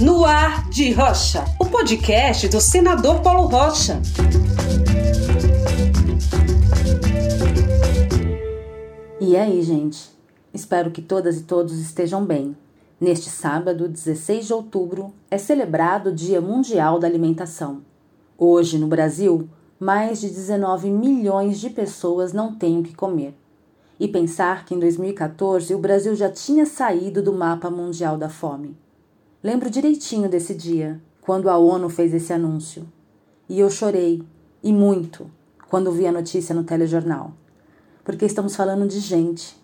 No Ar de Rocha, o podcast do senador Paulo Rocha. E aí, gente? Espero que todas e todos estejam bem. Neste sábado, 16 de outubro, é celebrado o Dia Mundial da Alimentação. Hoje, no Brasil, mais de 19 milhões de pessoas não têm o que comer. E pensar que em 2014 o Brasil já tinha saído do mapa mundial da fome. Lembro direitinho desse dia, quando a ONU fez esse anúncio. E eu chorei, e muito, quando vi a notícia no telejornal. Porque estamos falando de gente,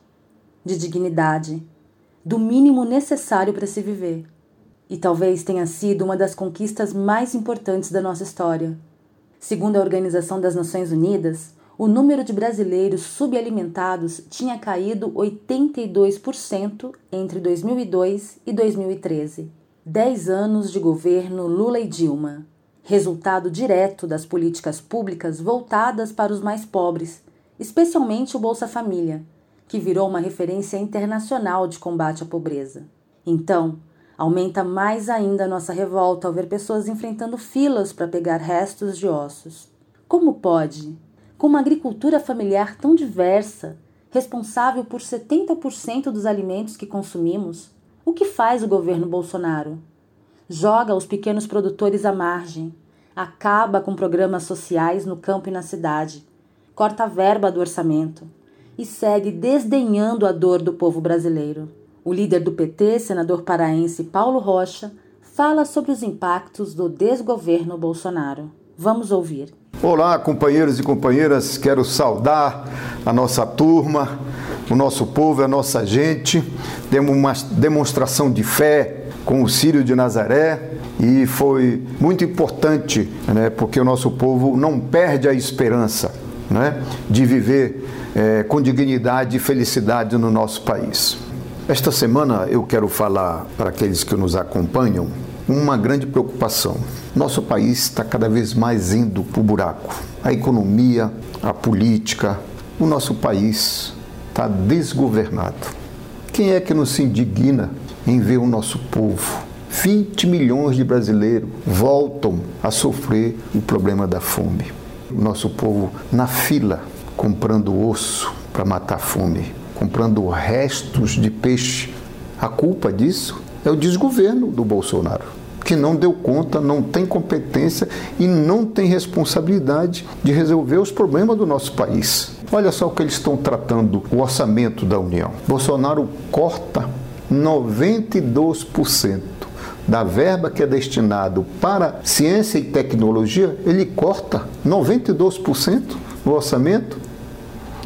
de dignidade, do mínimo necessário para se viver. E talvez tenha sido uma das conquistas mais importantes da nossa história. Segundo a Organização das Nações Unidas, o número de brasileiros subalimentados tinha caído 82% entre 2002 e 2013. Dez anos de governo Lula e Dilma. Resultado direto das políticas públicas voltadas para os mais pobres, especialmente o Bolsa Família, que virou uma referência internacional de combate à pobreza. Então, aumenta mais ainda nossa revolta ao ver pessoas enfrentando filas para pegar restos de ossos. Como pode, com uma agricultura familiar tão diversa, responsável por 70% dos alimentos que consumimos, o que faz o governo Bolsonaro? Joga os pequenos produtores à margem, acaba com programas sociais no campo e na cidade, corta a verba do orçamento e segue desdenhando a dor do povo brasileiro. O líder do PT, senador paraense Paulo Rocha, fala sobre os impactos do desgoverno Bolsonaro. Vamos ouvir. Olá, companheiros e companheiras, quero saudar a nossa turma, o nosso povo, a nossa gente. Temos uma demonstração de fé com o Sírio de Nazaré e foi muito importante, né, porque o nosso povo não perde a esperança né, de viver é, com dignidade e felicidade no nosso país. Esta semana eu quero falar para aqueles que nos acompanham uma grande preocupação. Nosso país está cada vez mais indo para o buraco. A economia, a política, o nosso país está desgovernado. Quem é que nos indigna em ver o nosso povo? 20 milhões de brasileiros voltam a sofrer o problema da fome. O nosso povo na fila comprando osso para matar a fome, comprando restos de peixe. A culpa disso é o desgoverno do Bolsonaro, que não deu conta, não tem competência e não tem responsabilidade de resolver os problemas do nosso país. Olha só o que eles estão tratando, o orçamento da União. Bolsonaro corta 92% da verba que é destinado para ciência e tecnologia, ele corta 92% no orçamento.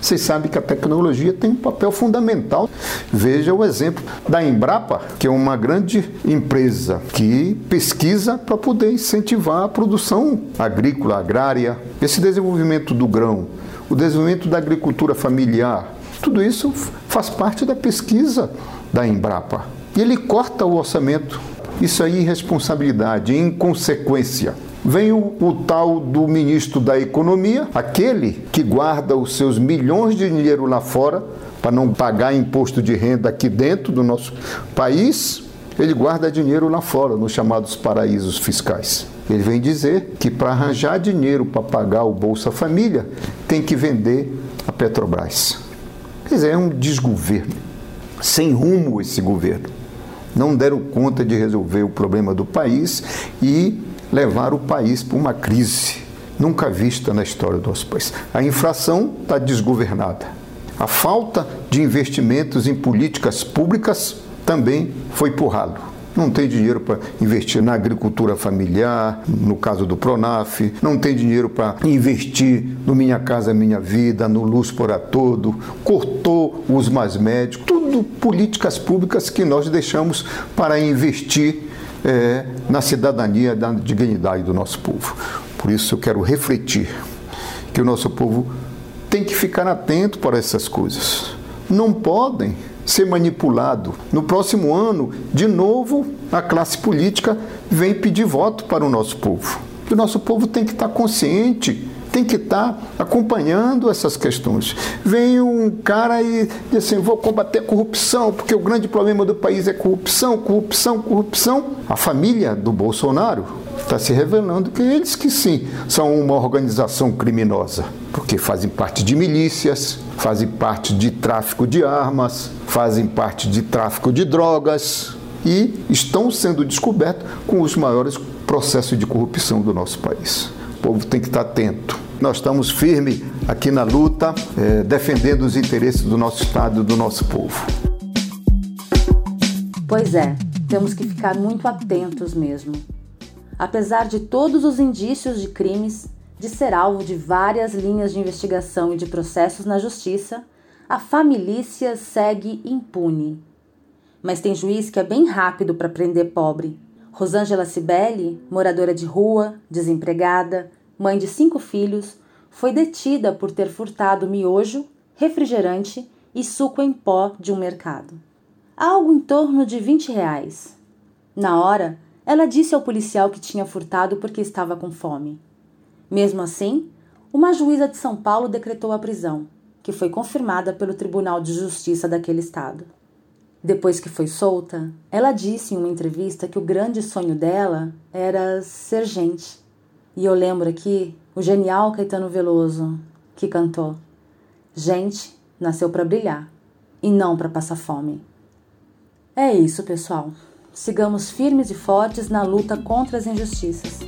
Vocês sabem que a tecnologia tem um papel fundamental. Veja o exemplo da Embrapa, que é uma grande empresa que pesquisa para poder incentivar a produção agrícola, agrária, esse desenvolvimento do grão, o desenvolvimento da agricultura familiar. Tudo isso faz parte da pesquisa da Embrapa. E ele corta o orçamento. Isso aí é irresponsabilidade, inconsequência. Vem o, o, tal do ministro da Economia, aquele que guarda os seus milhões de dinheiro lá fora para não pagar imposto de renda aqui dentro do nosso país. Ele guarda dinheiro lá fora, nos chamados paraísos fiscais. Ele vem dizer que para arranjar dinheiro para pagar o Bolsa Família, tem que vender a Petrobras. Quer dizer, é um desgoverno. Sem rumo esse governo. Não deram conta de resolver o problema do país e levar o país para uma crise nunca vista na história do nosso país. A inflação está desgovernada. A falta de investimentos em políticas públicas também foi por ralo. Não tem dinheiro para investir na agricultura familiar, no caso do Pronaf, não tem dinheiro para investir no Minha Casa Minha Vida, no Luz por Todo, cortou os mais médicos, tudo políticas públicas que nós deixamos para investir é, na cidadania, da dignidade do nosso povo. Por isso eu quero refletir que o nosso povo tem que ficar atento para essas coisas. Não podem ser manipulado. No próximo ano, de novo, a classe política vem pedir voto para o nosso povo. E o nosso povo tem que estar consciente tem que estar tá acompanhando essas questões. Vem um cara e diz assim: vou combater a corrupção, porque o grande problema do país é corrupção, corrupção, corrupção. A família do Bolsonaro está se revelando que eles que sim são uma organização criminosa, porque fazem parte de milícias, fazem parte de tráfico de armas, fazem parte de tráfico de drogas e estão sendo descobertos com os maiores processos de corrupção do nosso país. O povo tem que estar atento. Nós estamos firmes aqui na luta, é, defendendo os interesses do nosso Estado e do nosso povo. Pois é, temos que ficar muito atentos mesmo. Apesar de todos os indícios de crimes, de ser alvo de várias linhas de investigação e de processos na justiça, a família segue impune. Mas tem juiz que é bem rápido para prender pobre. Rosângela Cibele, moradora de rua, desempregada, mãe de cinco filhos, foi detida por ter furtado miojo, refrigerante e suco em pó de um mercado. Algo em torno de 20 reais. Na hora, ela disse ao policial que tinha furtado porque estava com fome. Mesmo assim, uma juíza de São Paulo decretou a prisão, que foi confirmada pelo Tribunal de Justiça daquele estado. Depois que foi solta, ela disse em uma entrevista que o grande sonho dela era ser gente. E eu lembro aqui o genial Caetano Veloso, que cantou: Gente nasceu para brilhar e não para passar fome. É isso, pessoal. Sigamos firmes e fortes na luta contra as injustiças.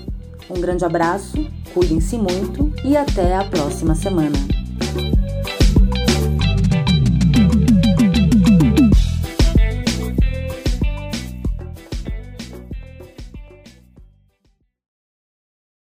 Um grande abraço, cuidem-se muito e até a próxima semana.